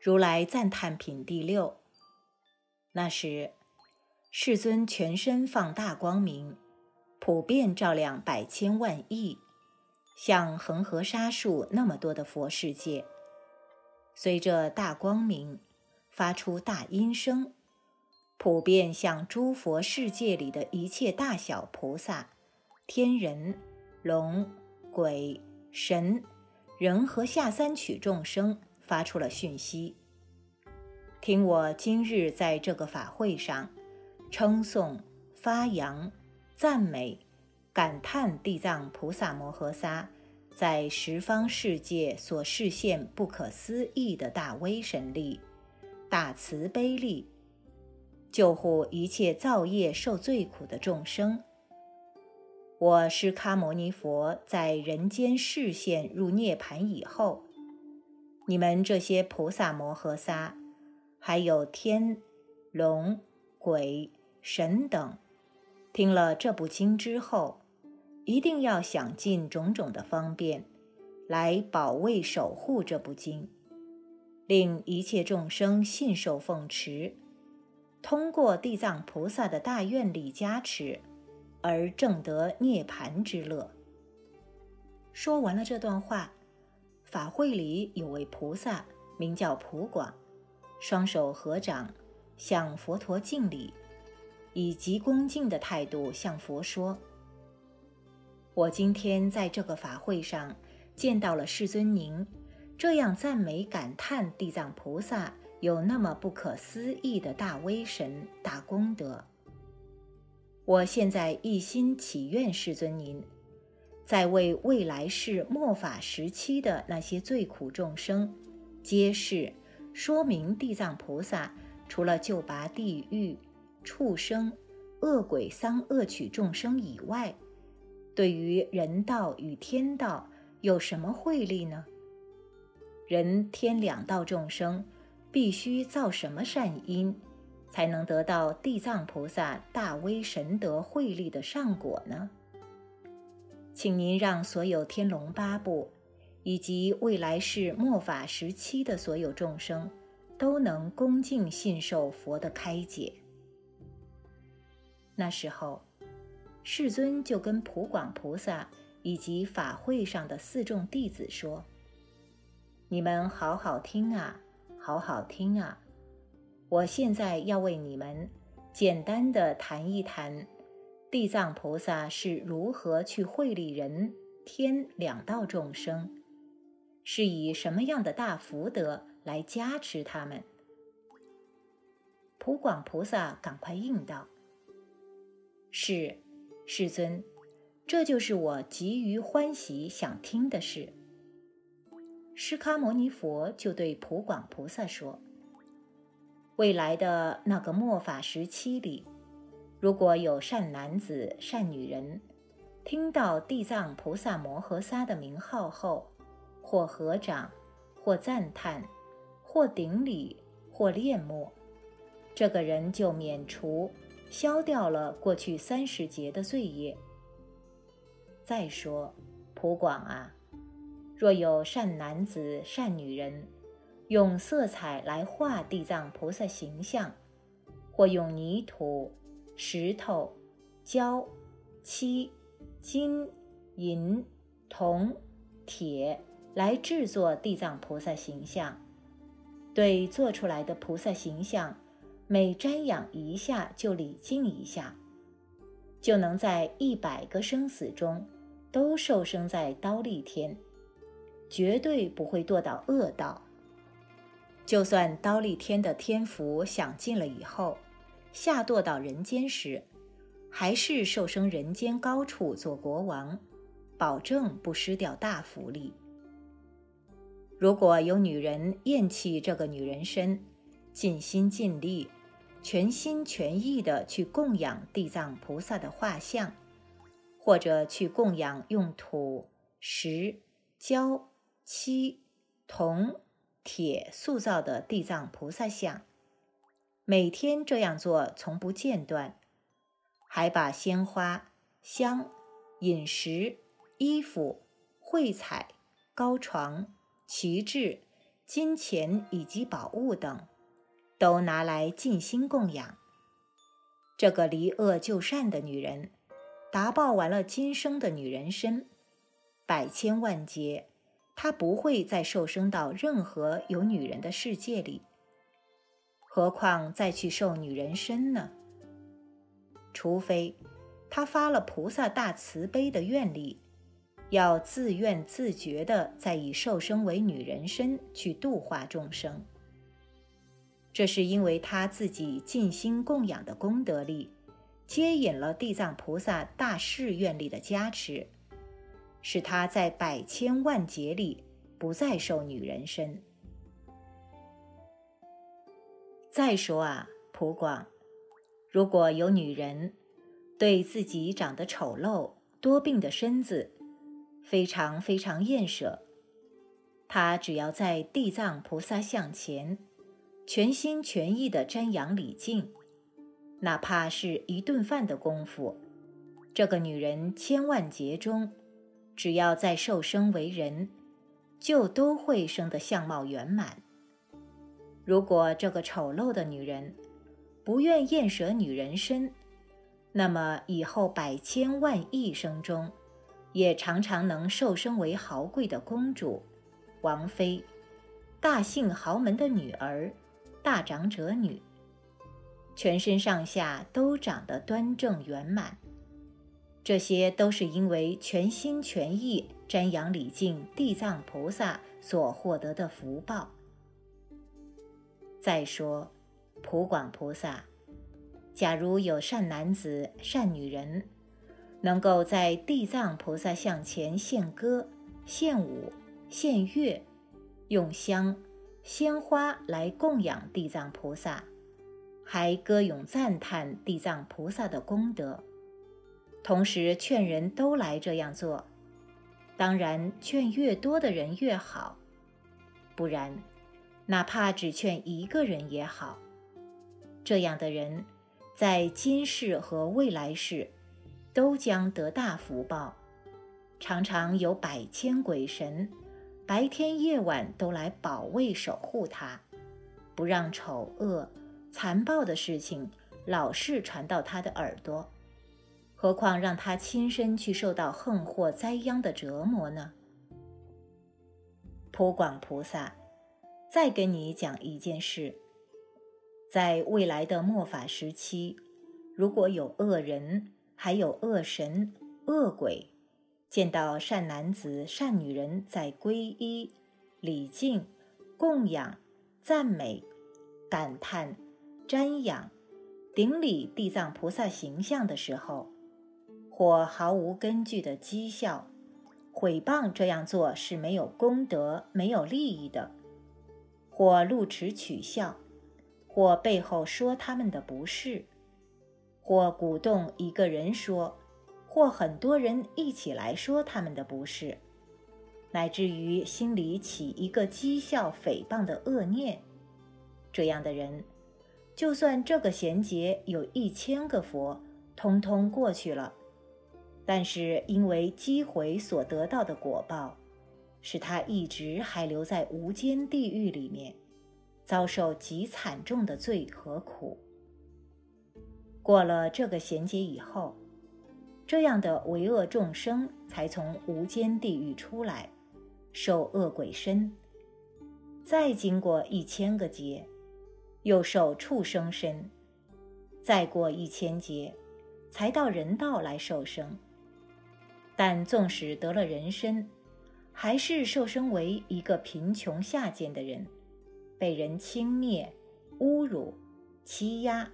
如来赞叹品第六。那时，世尊全身放大光明，普遍照亮百千万亿，像恒河沙数那么多的佛世界。随着大光明，发出大音声，普遍向诸佛世界里的一切大小菩萨、天人、龙、鬼、神、人和下三取众生。发出了讯息，听我今日在这个法会上称颂、发扬、赞美、感叹地藏菩萨摩诃萨在十方世界所示现不可思议的大威神力、大慈悲力，救护一切造业受罪苦的众生。我是迦牟尼佛在人间示现入涅盘以后。你们这些菩萨摩诃萨，还有天、龙、鬼、神等，听了这部经之后，一定要想尽种种的方便，来保卫守护这部经，令一切众生信受奉持，通过地藏菩萨的大愿力加持，而证得涅盘之乐。说完了这段话。法会里有位菩萨，名叫普广，双手合掌，向佛陀敬礼，以极恭敬的态度向佛说：“我今天在这个法会上见到了世尊您，这样赞美感叹地藏菩萨有那么不可思议的大威神、大功德。我现在一心祈愿世尊您。”在为未来世末法时期的那些最苦众生，揭示说明地藏菩萨除了救拔地狱、畜生、恶鬼、丧恶趣众生以外，对于人道与天道有什么惠力呢？人天两道众生必须造什么善因，才能得到地藏菩萨大威神德惠力的善果呢？请您让所有天龙八部，以及未来世末法时期的所有众生，都能恭敬信受佛的开解。那时候，世尊就跟普广菩萨以及法会上的四众弟子说：“你们好好听啊，好好听啊！我现在要为你们简单的谈一谈。”地藏菩萨是如何去惠利人天两道众生？是以什么样的大福德来加持他们？普广菩萨赶快应道：“是，世尊，这就是我急于欢喜想听的事。”释迦牟尼佛就对普广菩萨说：“未来的那个末法时期里。”如果有善男子、善女人，听到地藏菩萨摩诃萨的名号后，或合掌，或赞叹，或顶礼，或恋慕，这个人就免除、消掉了过去三十劫的罪业。再说，普广啊，若有善男子、善女人，用色彩来画地藏菩萨形象，或用泥土。石头、胶、漆、金、银、铜、铁来制作地藏菩萨形象，对做出来的菩萨形象，每瞻仰一下就礼敬一下，就能在一百个生死中都受生在刀立天，绝对不会堕到恶道。就算刀立天的天福享尽了以后。下堕到人间时，还是受生人间高处做国王，保证不失掉大福利。如果有女人厌弃这个女人身，尽心尽力、全心全意的去供养地藏菩萨的画像，或者去供养用土、石、胶、漆、铜、铁塑造的地藏菩萨像。每天这样做，从不间断，还把鲜花、香、饮食、衣服、绘彩、高床、旗帜、金钱以及宝物等，都拿来尽心供养。这个离恶就善的女人，达报完了今生的女人身，百千万劫，她不会再受生到任何有女人的世界里。何况再去受女人身呢？除非他发了菩萨大慈悲的愿力。要自愿自觉地在以受生为女人身去度化众生，这是因为他自己尽心供养的功德力，接引了地藏菩萨大誓愿力的加持，使他在百千万劫里不再受女人身。再说啊，普广，如果有女人对自己长得丑陋、多病的身子，非常非常厌舍，她只要在地藏菩萨像前，全心全意的瞻仰礼敬，哪怕是一顿饭的功夫，这个女人千万劫中，只要再受生为人，就都会生得相貌圆满。如果这个丑陋的女人不愿厌舍女人身，那么以后百千万亿生中，也常常能受生为豪贵的公主、王妃、大姓豪门的女儿、大长者女，全身上下都长得端正圆满。这些都是因为全心全意瞻仰礼敬地藏菩萨所获得的福报。再说，普广菩萨，假如有善男子、善女人。能够在地藏菩萨像前献歌、献舞、献乐，用香、鲜花来供养地藏菩萨，还歌咏赞叹地藏菩萨的功德，同时劝人都来这样做。当然，劝越多的人越好，不然，哪怕只劝一个人也好。这样的人，在今世和未来世。都将得大福报，常常有百千鬼神，白天夜晚都来保卫守护他，不让丑恶、残暴的事情老是传到他的耳朵。何况让他亲身去受到横祸灾殃的折磨呢？普广菩萨，再跟你讲一件事：在未来的末法时期，如果有恶人。还有恶神、恶鬼，见到善男子、善女人在皈依、礼敬、供养、赞美、感叹、瞻仰、顶礼地藏菩萨形象的时候，或毫无根据的讥笑、毁谤这样做是没有功德、没有利益的；或露齿取笑，或背后说他们的不是。或鼓动一个人说，或很多人一起来说他们的不是，乃至于心里起一个讥笑诽谤的恶念，这样的人，就算这个贤劫有一千个佛，通通过去了，但是因为积毁所得到的果报，使他一直还留在无间地狱里面，遭受极惨重的罪和苦。过了这个衔接以后，这样的为恶众生才从无间地狱出来，受恶鬼身，再经过一千个劫，又受畜生身，再过一千劫，才到人道来受生。但纵使得了人身，还是受生为一个贫穷下贱的人，被人轻蔑、侮辱、欺压。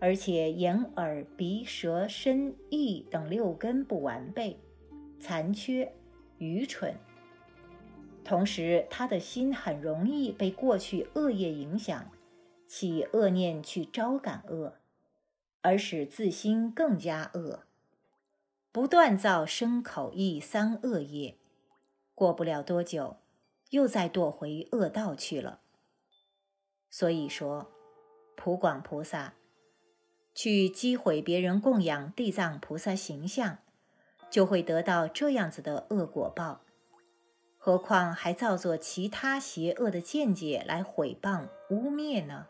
而且眼耳鼻舌身意等六根不完备、残缺、愚蠢，同时他的心很容易被过去恶业影响，起恶念去招感恶，而使自心更加恶，不断造生口意三恶业，过不了多久，又再堕回恶道去了。所以说，普广菩萨。去击毁别人供养地藏菩萨形象，就会得到这样子的恶果报。何况还造作其他邪恶的见解来毁谤污蔑呢？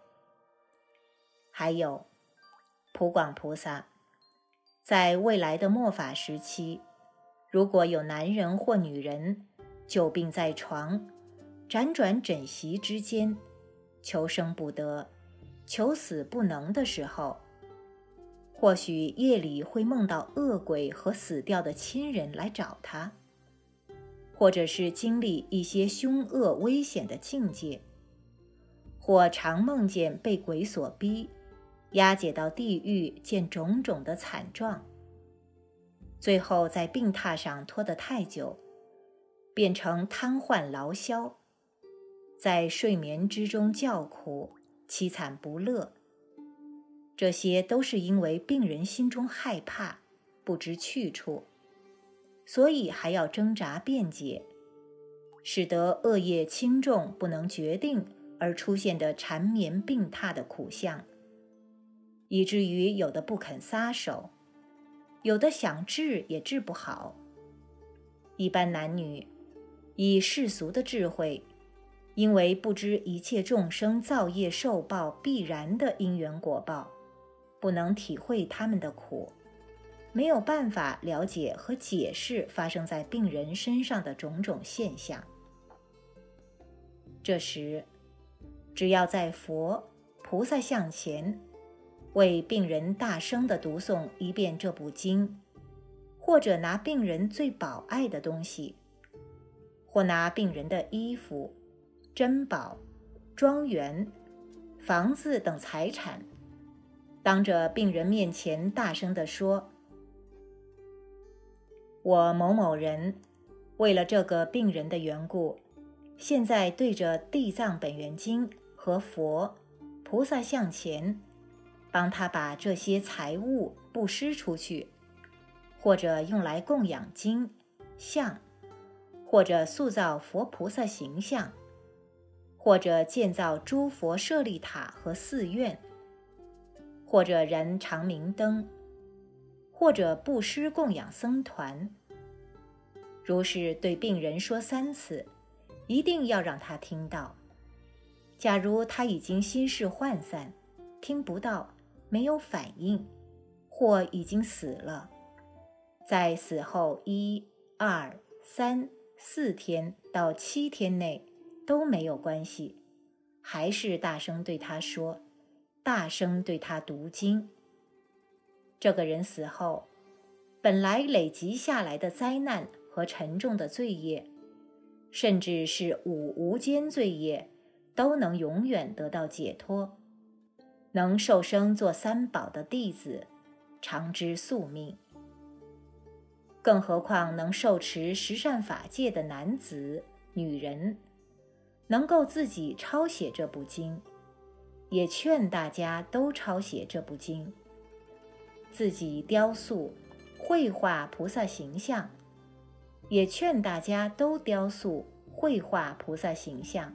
还有，普广菩萨，在未来的末法时期，如果有男人或女人久病在床，辗转枕席之间，求生不得，求死不能的时候，或许夜里会梦到恶鬼和死掉的亲人来找他。或者是经历一些凶恶危险的境界，或常梦见被鬼所逼，押解到地狱见种种的惨状，最后在病榻上拖得太久，变成瘫痪劳消，在睡眠之中叫苦，凄惨不乐。这些都是因为病人心中害怕，不知去处。所以还要挣扎辩解，使得恶业轻重不能决定而出现的缠绵病榻的苦相，以至于有的不肯撒手，有的想治也治不好。一般男女以世俗的智慧，因为不知一切众生造业受报必然的因缘果报，不能体会他们的苦。没有办法了解和解释发生在病人身上的种种现象。这时，只要在佛菩萨像前，为病人大声地读诵一遍这部经，或者拿病人最宝爱的东西，或拿病人的衣服、珍宝、庄园、房子等财产，当着病人面前大声地说。我某某人，为了这个病人的缘故，现在对着《地藏本愿经》和佛菩萨像前，帮他把这些财物布施出去，或者用来供养经像，或者塑造佛菩萨形象，或者建造诸佛舍利塔和寺院，或者燃长明灯。或者布施供养僧团，如是对病人说三次，一定要让他听到。假如他已经心事涣散，听不到，没有反应，或已经死了，在死后一、二、三、四天到七天内都没有关系，还是大声对他说，大声对他读经。这个人死后，本来累积下来的灾难和沉重的罪业，甚至是五无间罪业，都能永远得到解脱，能受生做三宝的弟子，长知宿命。更何况能受持十善法界的男子、女人，能够自己抄写这部经，也劝大家都抄写这部经。自己雕塑、绘画菩萨形象，也劝大家都雕塑、绘画菩萨形象。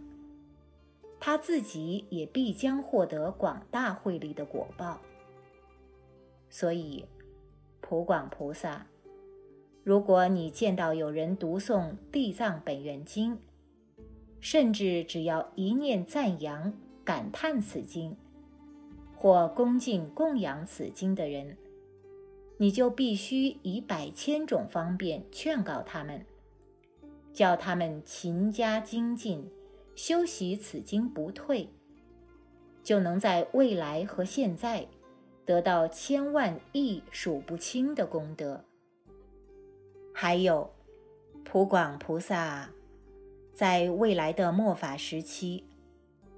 他自己也必将获得广大慧力的果报。所以，普广菩萨，如果你见到有人读诵《地藏本愿经》，甚至只要一念赞扬、感叹此经，或恭敬供养此经的人，你就必须以百千种方便劝告他们，叫他们勤加精进，修习此经不退，就能在未来和现在得到千万亿数不清的功德。还有，普广菩萨，在未来的末法时期，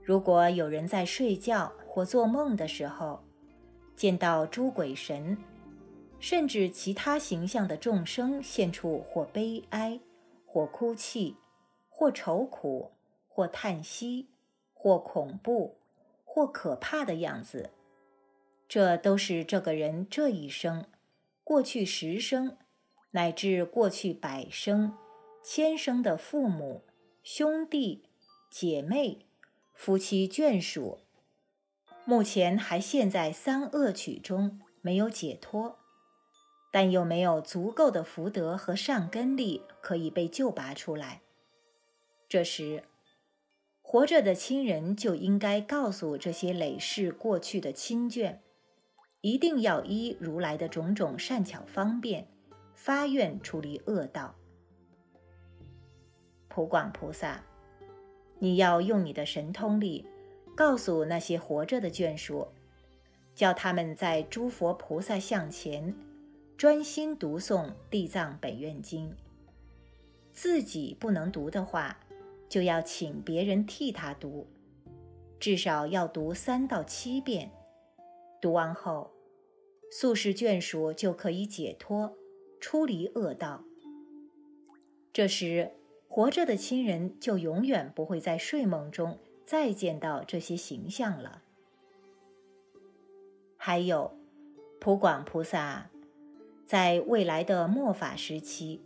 如果有人在睡觉或做梦的时候，见到诸鬼神。甚至其他形象的众生现出或悲哀，或哭泣，或愁苦，或叹息，或恐怖，或可怕的样子，这都是这个人这一生、过去十生，乃至过去百生、千生的父母、兄弟、姐妹、夫妻眷属，目前还陷在三恶趣中，没有解脱。但又没有足够的福德和善根力可以被救拔出来，这时，活着的亲人就应该告诉这些累世过去的亲眷，一定要依如来的种种善巧方便，发愿处理恶道。普广菩萨，你要用你的神通力，告诉那些活着的眷属，叫他们在诸佛菩萨像前专心读诵《地藏本愿经》。自己不能读的话，就要请别人替他读，至少要读三到七遍。读完后，宿世眷属就可以解脱，出离恶道。这时。活着的亲人就永远不会在睡梦中再见到这些形象了。还有，普广菩萨，在未来的末法时期，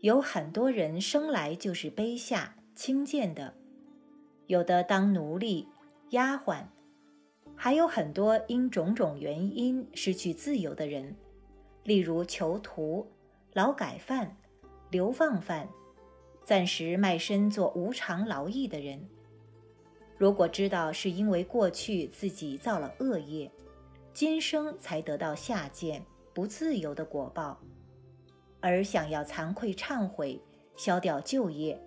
有很多人生来就是卑下轻贱的，有的当奴隶、丫鬟，还有很多因种种原因失去自由的人，例如囚徒、劳改犯、流放犯。暂时卖身做无偿劳役的人，如果知道是因为过去自己造了恶业，今生才得到下贱不自由的果报，而想要惭愧忏悔、消掉旧业，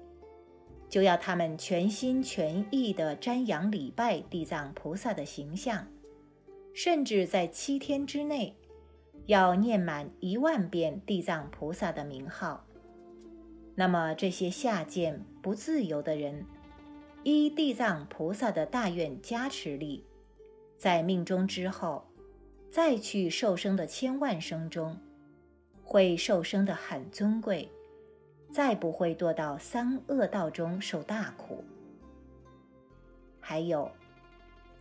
就要他们全心全意地瞻仰礼拜地藏菩萨的形象，甚至在七天之内，要念满一万遍地藏菩萨的名号。那么这些下贱不自由的人，依地藏菩萨的大愿加持力，在命中之后，再去受生的千万生中，会受生的很尊贵，再不会堕到三恶道中受大苦。还有，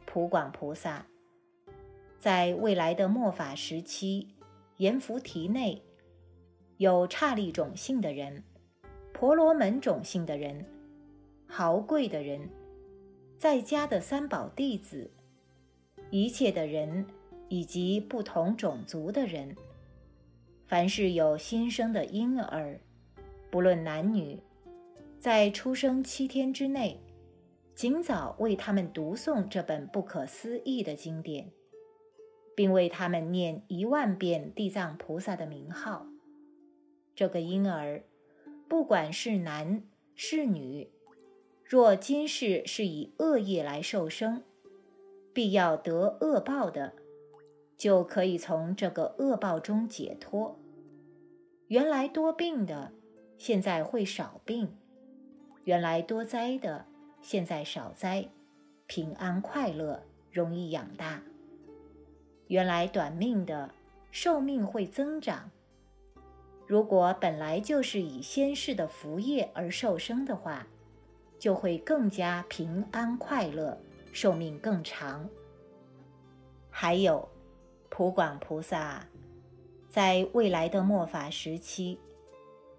普广菩萨，在未来的末法时期，阎浮提内有刹利种姓的人。婆罗门种姓的人，豪贵的人，在家的三宝弟子，一切的人，以及不同种族的人，凡是有新生的婴儿，不论男女，在出生七天之内，尽早为他们读诵这本不可思议的经典，并为他们念一万遍地藏菩萨的名号。这个婴儿。不管是男是女，若今世是以恶业来受生，必要得恶报的，就可以从这个恶报中解脱。原来多病的，现在会少病；原来多灾的，现在少灾，平安快乐，容易养大。原来短命的，寿命会增长。如果本来就是以先世的福业而受生的话，就会更加平安快乐，寿命更长。还有，普广菩萨，在未来的末法时期，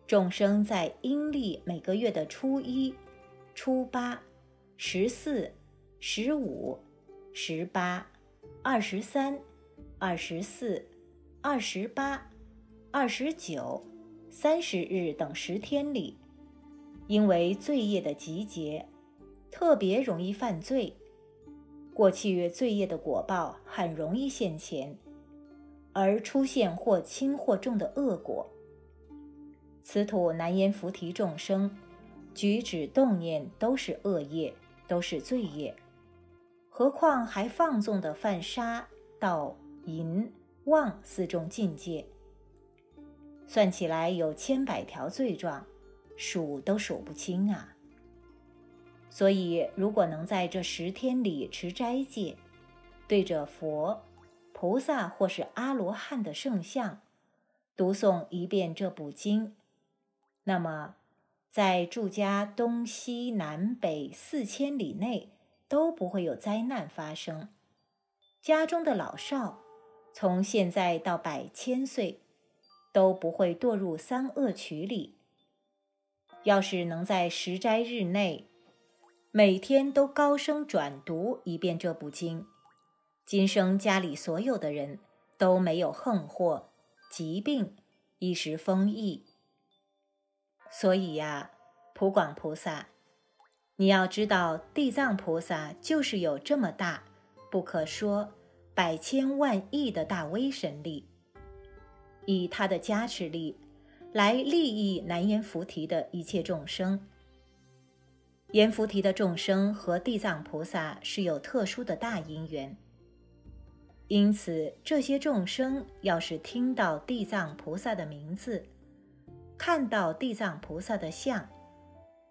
众生在阴历每个月的初一、初八、十四、十五、十八、二十三、二十四、二十八。二十九、三十日等十天里，因为罪业的集结，特别容易犯罪。过去罪业的果报很容易现前，而出现或轻或重的恶果。此土难言菩提众生，举止动念都是恶业，都是罪业，何况还放纵的犯杀、盗、淫、妄四种境界。算起来有千百条罪状，数都数不清啊。所以，如果能在这十天里持斋戒，对着佛、菩萨或是阿罗汉的圣像，读诵一遍这部经，那么在住家东西南北四千里内都不会有灾难发生。家中的老少，从现在到百千岁。都不会堕入三恶趣里。要是能在十斋日内，每天都高声转读一遍这部经，今生家里所有的人都没有横祸、疾病、一时风疫。所以呀，普广菩萨，你要知道，地藏菩萨就是有这么大，不可说百千万亿的大威神力，以他的加持力来利益难言菩提的一切众生。阎浮提的众生和地藏菩萨是有特殊的大因缘，因此这些众生要是听到地藏菩萨的名字，看到地藏菩萨的像，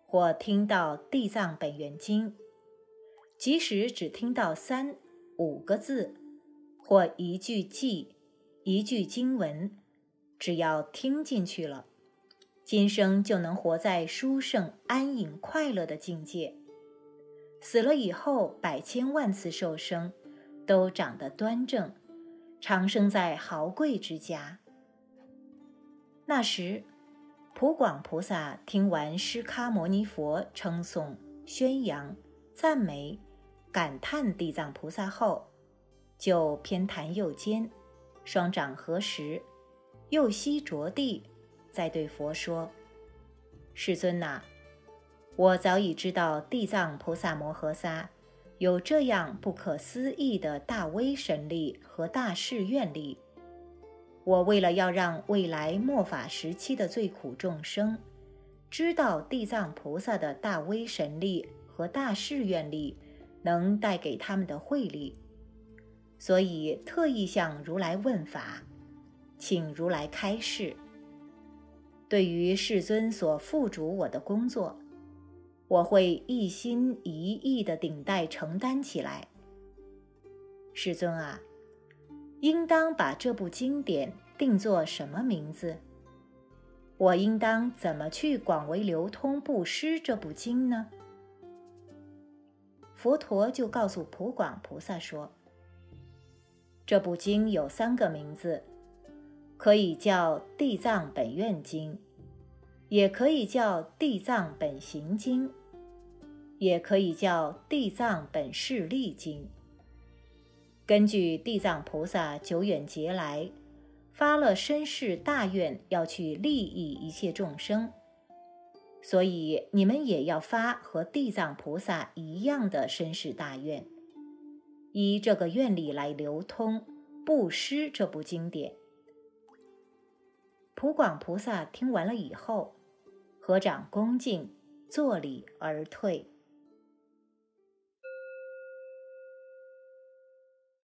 或听到《地藏本愿经》，即使只听到三五个字，或一句偈、一句经文，只要听进去了。今生就能活在殊胜、安隐、快乐的境界。死了以后，百千万次受生，都长得端正，长生在豪贵之家。那时，普广菩萨听完释迦牟尼佛称颂、宣扬、赞美、感叹地藏菩萨后，就偏袒右肩，双掌合十，右膝着地。再对佛说：“世尊呐，我早已知道地藏菩萨摩诃萨有这样不可思议的大威神力和大誓愿力。我为了要让未来末法时期的最苦众生知道地藏菩萨的大威神力和大誓愿力能带给他们的慧力，所以特意向如来问法，请如来开示。”对于世尊所付嘱我的工作，我会一心一意地顶戴承担起来。世尊啊，应当把这部经典定作什么名字？我应当怎么去广为流通布施这部经呢？佛陀就告诉普广菩萨说：“这部经有三个名字。”可以叫《地藏本愿经》，也可以叫《地藏本行经》，也可以叫《地藏本誓力经》。根据地藏菩萨久远劫来发了身世大愿，要去利益一切众生，所以你们也要发和地藏菩萨一样的身世大愿，依这个愿力来流通布施这部经典。普广菩萨听完了以后，合掌恭敬，作礼而退。